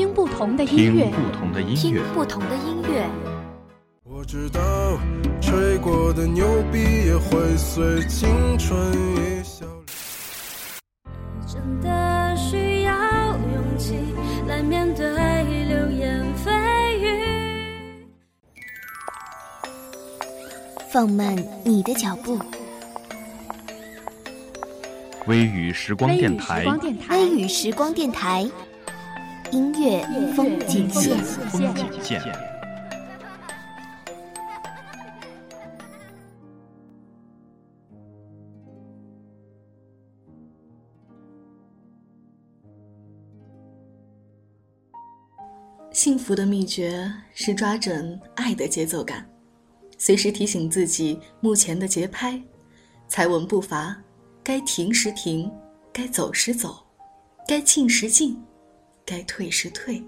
听不同的音乐，听不同的音乐，不同的音乐。我知道，吹过的牛逼也会随青春一笑。真的需要勇气来面对流言蜚语。放慢你的脚步，微雨时光电台，微雨时光电台，音乐风景线。风景线。幸福的秘诀是抓准爱的节奏感，随时提醒自己目前的节拍，踩稳步伐，该停时停，该走时走，该静时静，该退时退。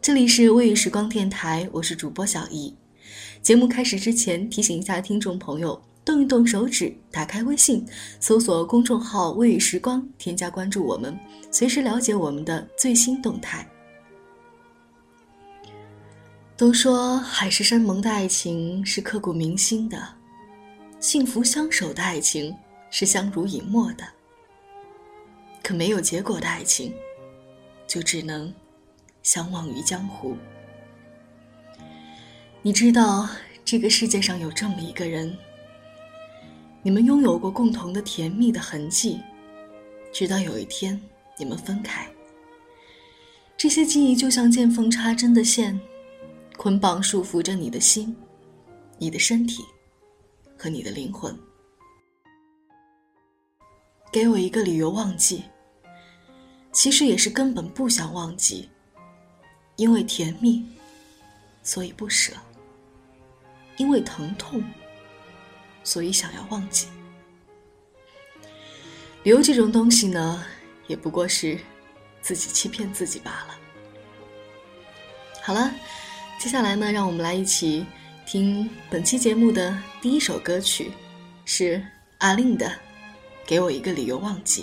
这里是微雨时光电台，我是主播小易。节目开始之前，提醒一下听众朋友，动一动手指，打开微信，搜索公众号“微雨时光”，添加关注我们，随时了解我们的最新动态。都说海誓山盟的爱情是刻骨铭心的，幸福相守的爱情是相濡以沫的。可没有结果的爱情，就只能相忘于江湖。你知道这个世界上有这么一个人，你们拥有过共同的甜蜜的痕迹，直到有一天你们分开，这些记忆就像见缝插针的线。捆绑束缚着你的心，你的身体，和你的灵魂。给我一个理由忘记，其实也是根本不想忘记。因为甜蜜，所以不舍；因为疼痛，所以想要忘记。留这种东西呢，也不过是自己欺骗自己罢了。好了。接下来呢，让我们来一起听本期节目的第一首歌曲，是阿令的《给我一个理由忘记》。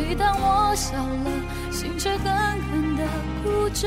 每当我笑了，心却狠狠的哭着。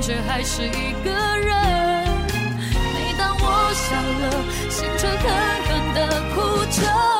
却还是一个人。每当我笑了，心却狠狠的哭着。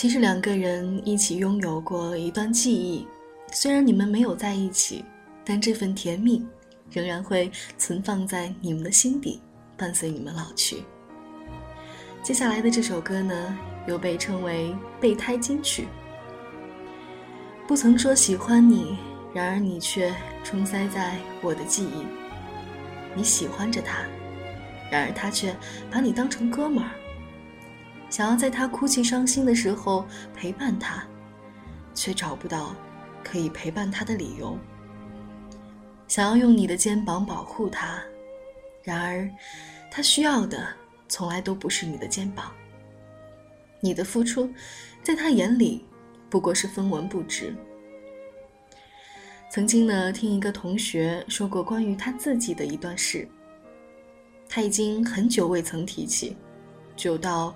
其实两个人一起拥有过一段记忆，虽然你们没有在一起，但这份甜蜜仍然会存放在你们的心底，伴随你们老去。接下来的这首歌呢，又被称为备胎金曲。不曾说喜欢你，然而你却充塞在我的记忆。你喜欢着他，然而他却把你当成哥们儿。想要在他哭泣伤心的时候陪伴他，却找不到可以陪伴他的理由。想要用你的肩膀保护他，然而他需要的从来都不是你的肩膀。你的付出，在他眼里不过是分文不值。曾经呢，听一个同学说过关于他自己的一段事，他已经很久未曾提起，久到。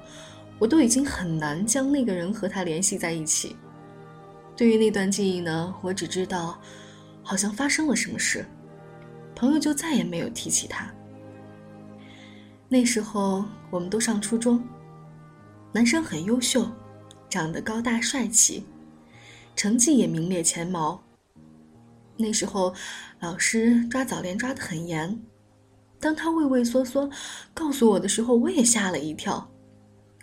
我都已经很难将那个人和他联系在一起。对于那段记忆呢，我只知道，好像发生了什么事，朋友就再也没有提起他。那时候我们都上初中，男生很优秀，长得高大帅气，成绩也名列前茅。那时候，老师抓早恋抓得很严，当他畏畏缩缩告诉我的时候，我也吓了一跳。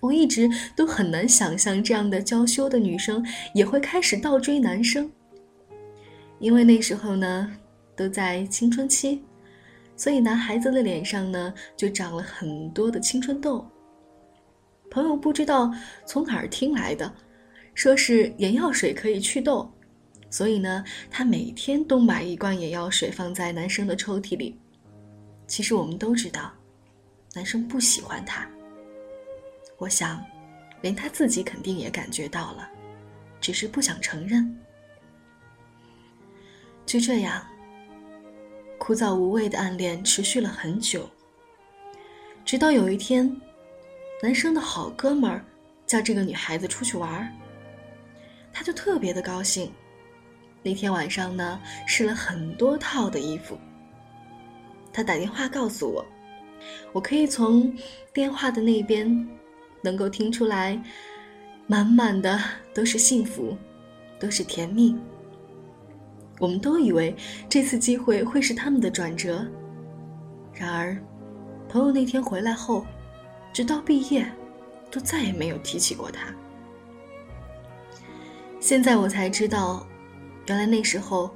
我一直都很难想象这样的娇羞的女生也会开始倒追男生，因为那时候呢，都在青春期，所以男孩子的脸上呢就长了很多的青春痘。朋友不知道从哪儿听来的，说是眼药水可以祛痘，所以呢，他每天都买一罐眼药水放在男生的抽屉里。其实我们都知道，男生不喜欢他。我想，连他自己肯定也感觉到了，只是不想承认。就这样，枯燥无味的暗恋持续了很久。直到有一天，男生的好哥们儿叫这个女孩子出去玩儿，他就特别的高兴。那天晚上呢，试了很多套的衣服。他打电话告诉我，我可以从电话的那边。能够听出来，满满的都是幸福，都是甜蜜。我们都以为这次机会会是他们的转折，然而，朋友那天回来后，直到毕业，都再也没有提起过他。现在我才知道，原来那时候，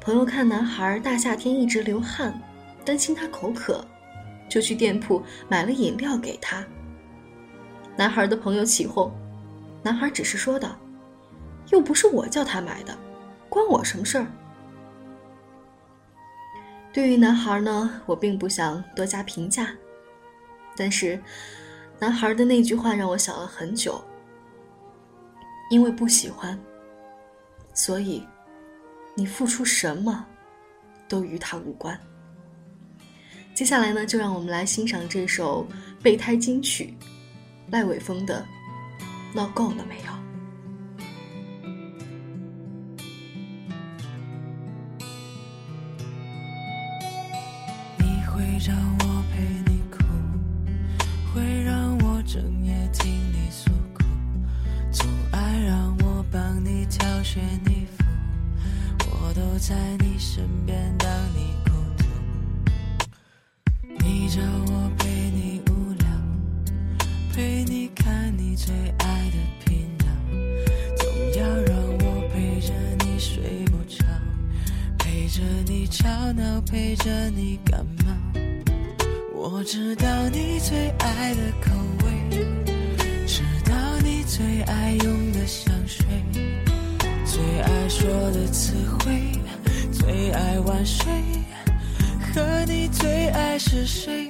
朋友看男孩大夏天一直流汗，担心他口渴，就去店铺买了饮料给他。男孩的朋友起哄，男孩只是说道：“又不是我叫他买的，关我什么事儿？”对于男孩呢，我并不想多加评价，但是男孩的那句话让我想了很久。因为不喜欢，所以你付出什么都与他无关。接下来呢，就让我们来欣赏这首备胎金曲。赖伟峰的闹够了没有？你会让我陪你哭，会让我整夜听你诉苦，总爱让我帮你挑选衣服，我都在你身边当你孤独，你找我。陪你看你最爱的频道，总要让我陪着你睡不着，陪着你吵闹，陪着你感冒。我知道你最爱的口味，知道你最爱用的香水，最爱说的词汇，最爱晚睡，和你最爱是谁？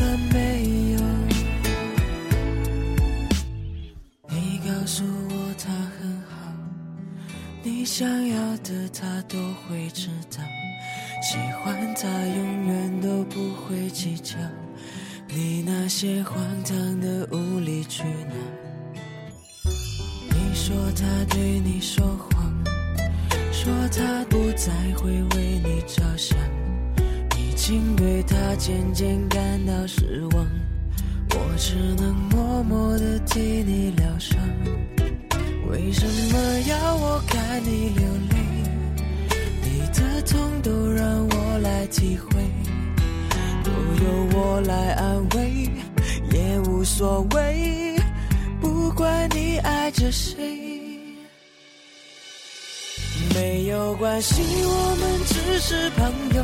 你想要的他都会知道，喜欢他永远都不会计较，你那些荒唐的无理取闹。你说他对你说谎，说他不再会为你着想，已经对他渐渐感到失望，我只能默默地替你疗伤。为什么要我看你流泪？你的痛都让我来体会，都由我来安慰，也无所谓。不管你爱着谁，没有关系，我们只是朋友，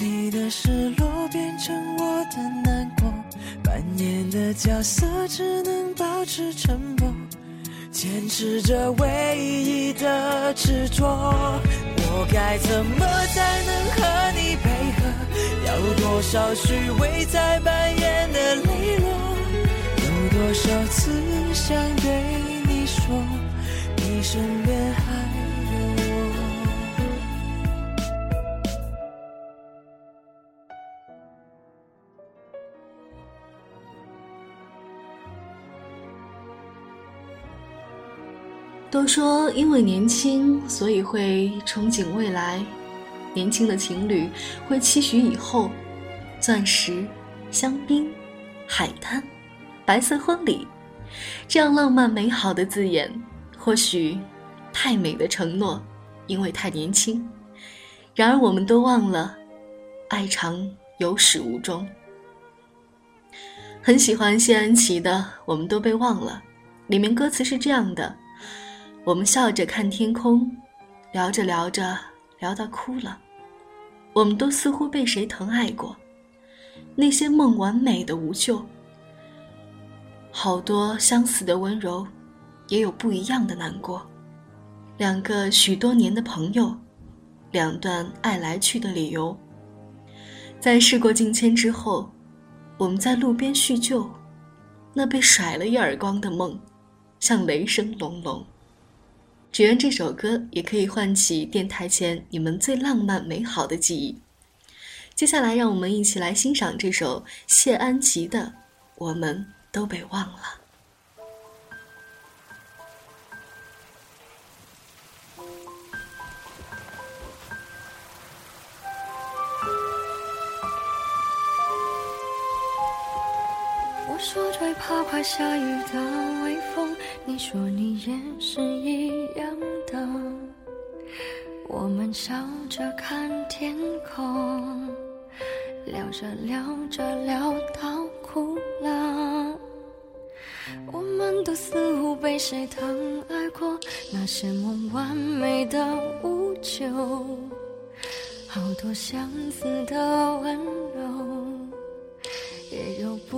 你的失落变成我的难过？扮演的角色只能保持沉默，坚持着唯一的执着。我该怎么才能和你配合？要多少虚伪才扮演的磊落？有多少次想对你说，你身边还都说因为年轻，所以会憧憬未来。年轻的情侣会期许以后，钻石、香槟、海滩、白色婚礼，这样浪漫美好的字眼，或许太美的承诺，因为太年轻。然而我们都忘了，爱长有始无终。很喜欢谢安琪的《我们都被忘了》，里面歌词是这样的。我们笑着看天空，聊着聊着聊到哭了。我们都似乎被谁疼爱过，那些梦完美的无救。好多相似的温柔，也有不一样的难过。两个许多年的朋友，两段爱来去的理由。在事过境迁之后，我们在路边叙旧，那被甩了一耳光的梦，像雷声隆隆。只愿这首歌也可以唤起电台前你们最浪漫美好的记忆。接下来，让我们一起来欣赏这首谢安琪的《我们都被忘了》。我最怕快下雨的微风，你说你也是一样的。我们笑着看天空，聊着聊着聊到哭了。我们都似乎被谁疼爱过，那些梦完美的无救，好多相似的温柔，也有不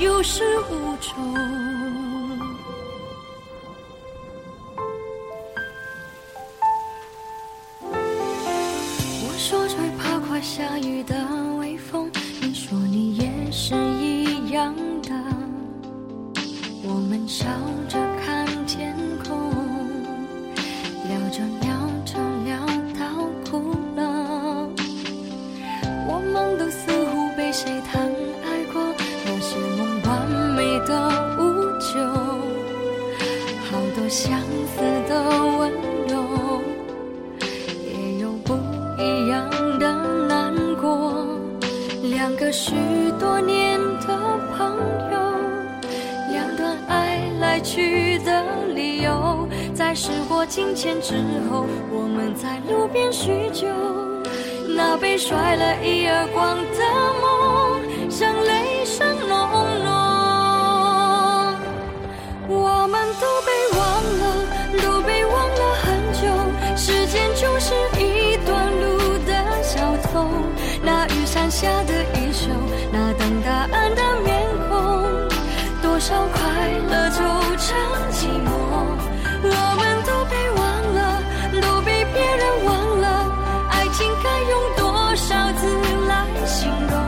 有始无终。许多年的朋友。两段爱来去的理由，在时过境迁之后，我们在路边叙旧。那被甩了一耳光的梦，像雷声隆隆。我们都被忘了，都被忘了很久。时间就是一段路的小偷，那雨伞下的少快乐就成寂寞，我们都被忘了，都被别人忘了。爱情该用多少字来形容？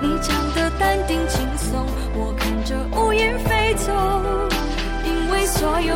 你讲的淡定轻松，我看着乌云飞走。因为所有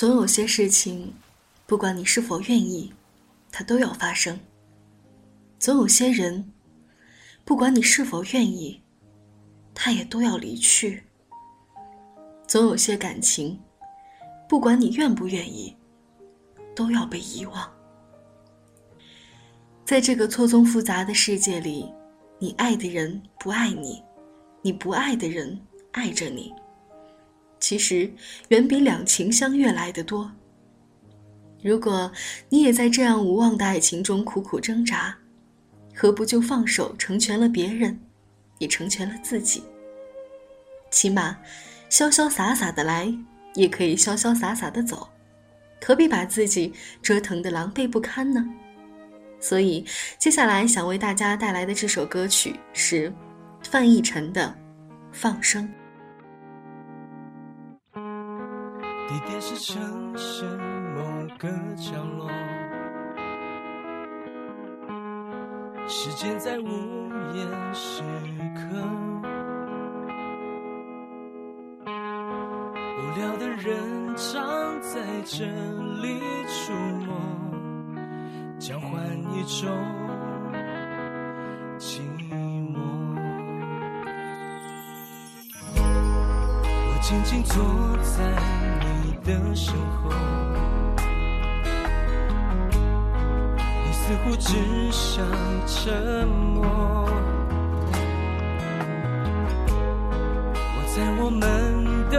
总有些事情，不管你是否愿意，它都要发生。总有些人，不管你是否愿意，他也都要离去。总有些感情，不管你愿不愿意，都要被遗忘。在这个错综复杂的世界里，你爱的人不爱你，你不爱的人爱着你，其实远比两情相悦来得多。如果你也在这样无望的爱情中苦苦挣扎，何不就放手成全了别人，也成全了自己？起码，潇潇洒洒的来，也可以潇潇洒洒的走，何必把自己折腾得狼狈不堪呢？所以，接下来想为大家带来的这首歌曲是范逸臣的《放生》。电视城市某个角落。时间在午夜时刻，无聊的人常在这里出没，交换一种寂寞。我静静坐在的身后。你似乎只想沉默。我在我们的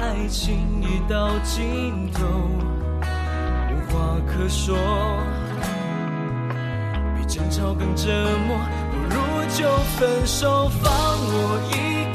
爱情已到尽头，无话可说，比争吵更折磨。不如就分手，放我一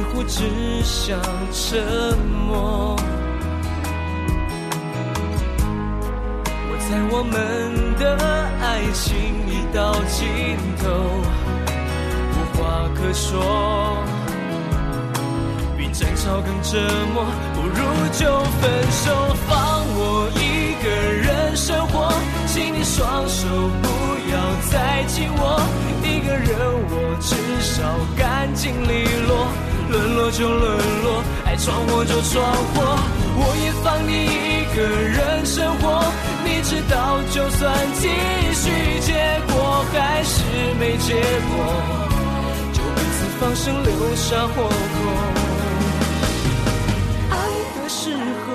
似乎只想沉默。我猜我们的爱情已到尽头，无话可说，比争吵更折磨。不如就分手，放我一个人生活，请你双手不要再紧握，一个人我至少干净利落。沦落就沦落，爱闯祸就闯祸，我也放你一个人生活。你知道，就算继续，结果还是没结果，就彼此放生，留下活口。爱的时候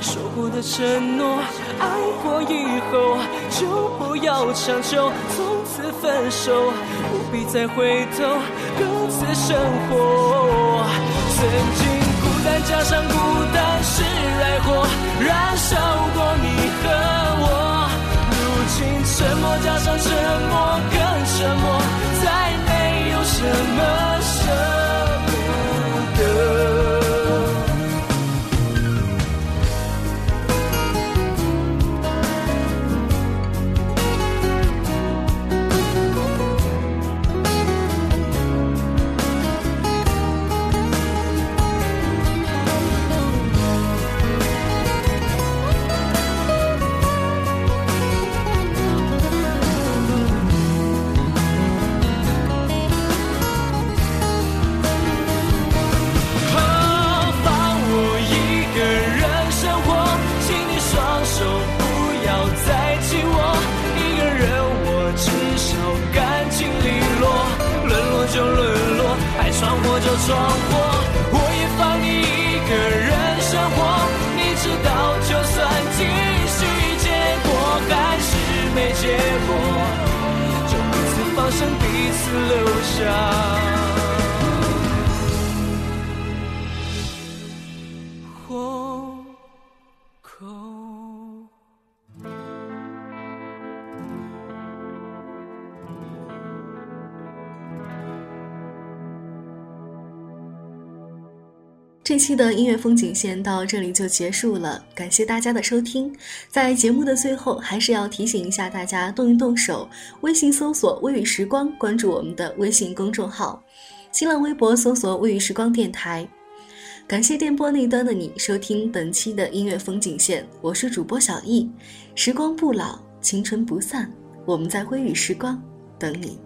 说过的承诺，爱过以后就不要强求，从此分手，不必再回头，各自生活。曾经孤单加上孤单是爱火，燃烧过你和我。如今沉默加上沉默更沉默，再没有什么这期的音乐风景线到这里就结束了，感谢大家的收听。在节目的最后，还是要提醒一下大家，动一动手，微信搜索“微雨时光”，关注我们的微信公众号，新浪微博搜索“微雨时光电台”。感谢电波那端的你收听本期的音乐风景线，我是主播小易。时光不老，青春不散，我们在微雨时光等你。